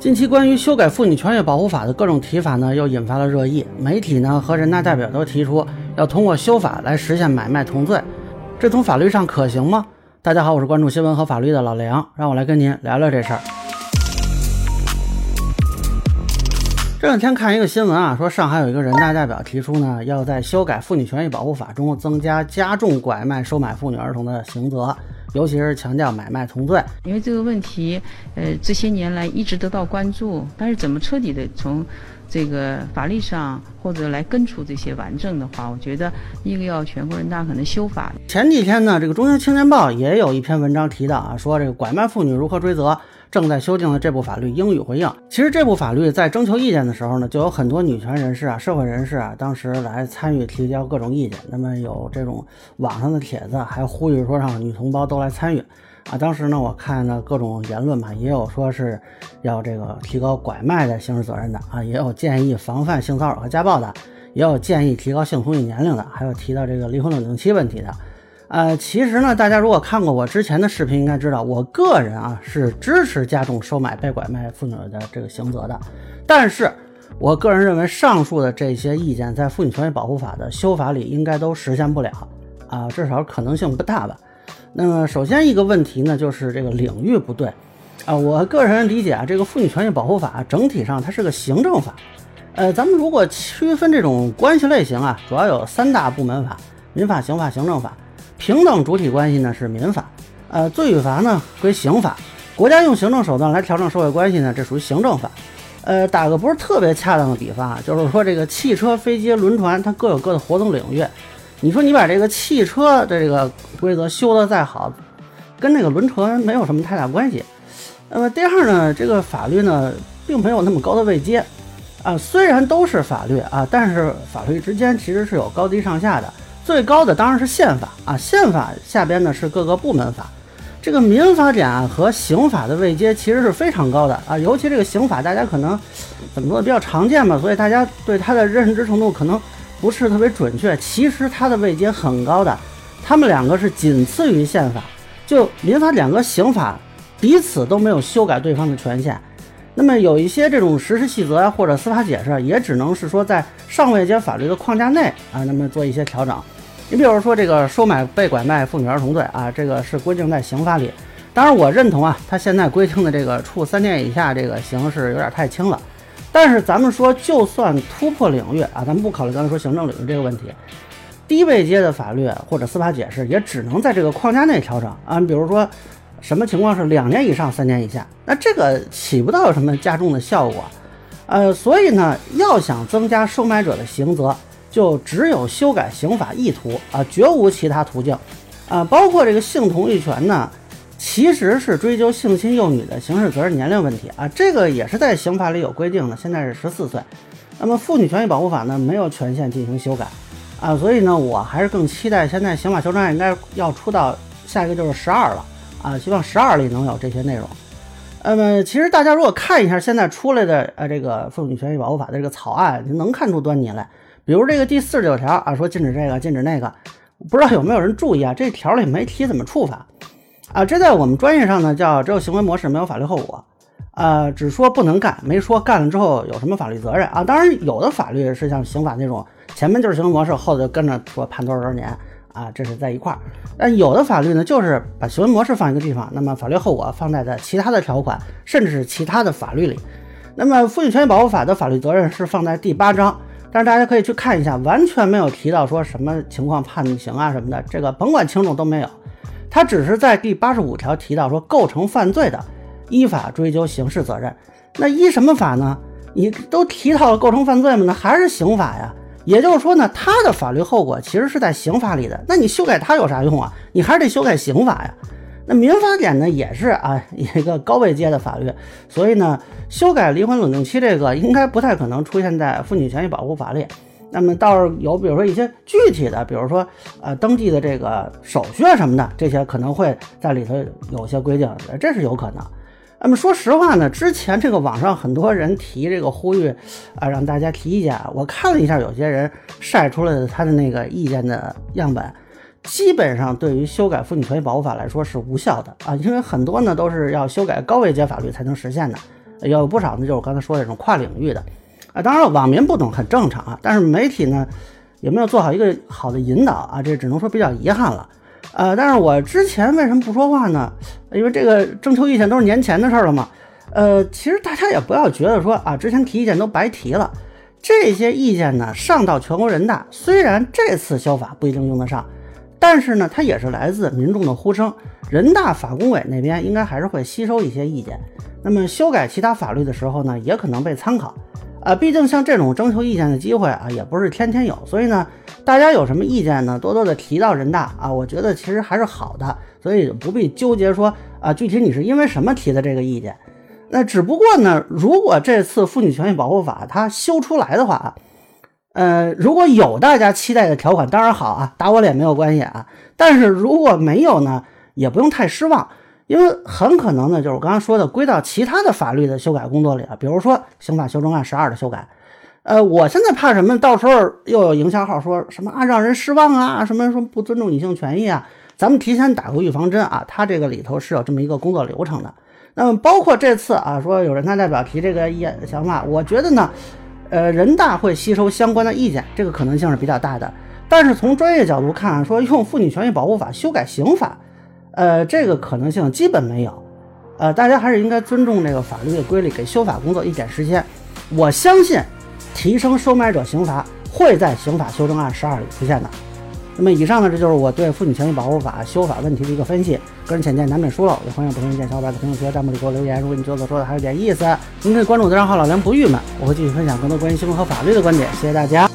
近期关于修改妇女权益保护法的各种提法呢，又引发了热议。媒体呢和人大代表都提出要通过修法来实现买卖同罪，这从法律上可行吗？大家好，我是关注新闻和法律的老梁，让我来跟您聊聊这事儿。这两天看一个新闻啊，说上海有一个人大代表提出呢，要在修改妇女权益保护法中增加加重拐卖、收买妇女儿童的刑责。尤其是强调买卖同罪，因为这个问题，呃，这些年来一直得到关注，但是怎么彻底的从这个法律上或者来根除这些顽症的话，我觉得一个要全国人大可能修法。前几天呢，这个中央青年报也有一篇文章提到啊，说这个拐卖妇女如何追责。正在修订的这部法律应予回应。其实这部法律在征求意见的时候呢，就有很多女权人士啊、社会人士啊，当时来参与提交各种意见。那么有这种网上的帖子，还呼吁说让女同胞都来参与啊。当时呢，我看了各种言论嘛，也有说是要这个提高拐卖的刑事责任的啊，也有建议防范性骚扰和家暴的，也有建议提高性同意年龄的，还有提到这个离婚冷静期问题的。呃，其实呢，大家如果看过我之前的视频，应该知道，我个人啊是支持加重收买被拐卖妇女的这个刑责的。但是，我个人认为，上述的这些意见在《妇女权益保护法》的修法里应该都实现不了啊，至少可能性不大吧。那么，首先一个问题呢，就是这个领域不对啊。我个人理解啊，这个《妇女权益保护法》整体上它是个行政法。呃，咱们如果区分这种关系类型啊，主要有三大部门法：民法、刑法、行政法。平等主体关系呢是民法，呃，罪与罚呢归刑法。国家用行政手段来调整社会关系呢，这属于行政法。呃，打个不是特别恰当的比方啊，就是说这个汽车、飞机、轮船，它各有各的活动领域。你说你把这个汽车的这个规则修得再好，跟那个轮船没有什么太大关系。那么第二呢，这个法律呢并没有那么高的位阶啊，虽然都是法律啊，但是法律之间其实是有高低上下的。最高的当然是宪法啊，宪法下边呢是各个部门法，这个民法典啊和刑法的位阶其实是非常高的啊，尤其这个刑法大家可能怎么说比较常见嘛，所以大家对它的认知程度可能不是特别准确。其实它的位阶很高的，他们两个是仅次于宪法，就民法典和刑法彼此都没有修改对方的权限。那么有一些这种实施细则啊或者司法解释，也只能是说在上位阶法律的框架内啊，那么做一些调整。你比如说这个收买被拐卖妇女儿童罪啊，这个是规定在刑法里。当然我认同啊，他现在规定的这个处三年以下这个刑是有点太轻了。但是咱们说，就算突破领域啊，咱们不考虑刚才说行政领域这个问题，低位阶的法律或者司法解释也只能在这个框架内调整啊。比如说什么情况是两年以上三年以下，那这个起不到什么加重的效果。呃，所以呢，要想增加收买者的刑责。就只有修改刑法意图啊，绝无其他途径啊。包括这个性同意权呢，其实是追究性侵幼女的刑事责任年龄问题啊，这个也是在刑法里有规定的，现在是十四岁。那么妇女权益保护法呢，没有权限进行修改啊，所以呢，我还是更期待现在刑法修正案应该要出到下一个就是十二了啊，希望十二里能有这些内容。那么其实大家如果看一下现在出来的呃这个妇女权益保护法的这个草案，就能看出端倪来。比如这个第四十九条啊，说禁止这个，禁止那个，不知道有没有人注意啊？这条里没提怎么处罚啊？这在我们专业上呢叫只有行为模式，没有法律后果啊，只说不能干，没说干了之后有什么法律责任啊？当然有的法律是像刑法那种，前面就是行为模式，后头就跟着说判多少多少年啊，这是在一块儿。但有的法律呢，就是把行为模式放一个地方，那么法律后果放在的其他的条款，甚至是其他的法律里。那么《妇女权益保护法》的法律责任是放在第八章。但是大家可以去看一下，完全没有提到说什么情况判刑啊什么的，这个甭管轻重都没有。他只是在第八十五条提到说构成犯罪的，依法追究刑事责任。那依什么法呢？你都提到了构成犯罪嘛，那还是刑法呀。也就是说呢，他的法律后果其实是在刑法里的。那你修改它有啥用啊？你还是得修改刑法呀。那民法典呢也是啊一个高位阶的法律，所以呢修改离婚冷静期这个应该不太可能出现在妇女权益保护法里。那么倒是有，比如说一些具体的，比如说呃登记的这个手续啊什么的，这些可能会在里头有些规定，这是有可能。那么说实话呢，之前这个网上很多人提这个呼吁啊，让大家提意见，我看了一下，有些人晒出来的他的那个意见的样本。基本上对于修改妇女权益保护法来说是无效的啊，因为很多呢都是要修改高位阶法律才能实现的有不少呢，就是我刚才说的这种跨领域的。啊，当然了，网民不懂很正常啊，但是媒体呢也没有做好一个好的引导啊，这只能说比较遗憾了。呃，但是我之前为什么不说话呢？因为这个征求意见都是年前的事儿了嘛。呃，其实大家也不要觉得说啊，之前提意见都白提了。这些意见呢，上到全国人大，虽然这次修法不一定用得上，但是呢，它也是来自民众的呼声。人大法工委那边应该还是会吸收一些意见。那么修改其他法律的时候呢，也可能被参考。啊，毕竟像这种征求意见的机会啊，也不是天天有。所以呢，大家有什么意见呢，多多的提到人大啊，我觉得其实还是好的。所以不必纠结说啊，具体你是因为什么提的这个意见。那只不过呢，如果这次妇女权益保护法它修出来的话，呃，如果有大家期待的条款，当然好啊，打我脸没有关系啊。但是如果没有呢，也不用太失望，因为很可能呢，就是我刚刚说的归到其他的法律的修改工作里了，比如说刑法修正案十二的修改。呃，我现在怕什么？到时候又有营销号说什么啊，让人失望啊，什么说不尊重女性权益啊？咱们提前打个预防针啊，它这个里头是有这么一个工作流程的。那么包括这次啊，说有人大代表提这个意想法，我觉得呢，呃，人大会吸收相关的意见，这个可能性是比较大的。但是从专业角度看，说用妇女权益保护法修改刑法，呃，这个可能性基本没有。呃，大家还是应该尊重这个法律的规律，给修法工作一点时间。我相信，提升收买者刑罚会在刑法修正案十二里出现的。那么以上呢，这就是我对妇女权益保护法修法问题的一个分析。个人浅见难免疏漏，也欢迎不同意见小伙伴在评论区、弹幕里给我留言。如果你觉得我说的还有点意思，您可以关注我的账号老梁不郁闷，我会继续分享更多关于新闻和法律的观点。谢谢大家。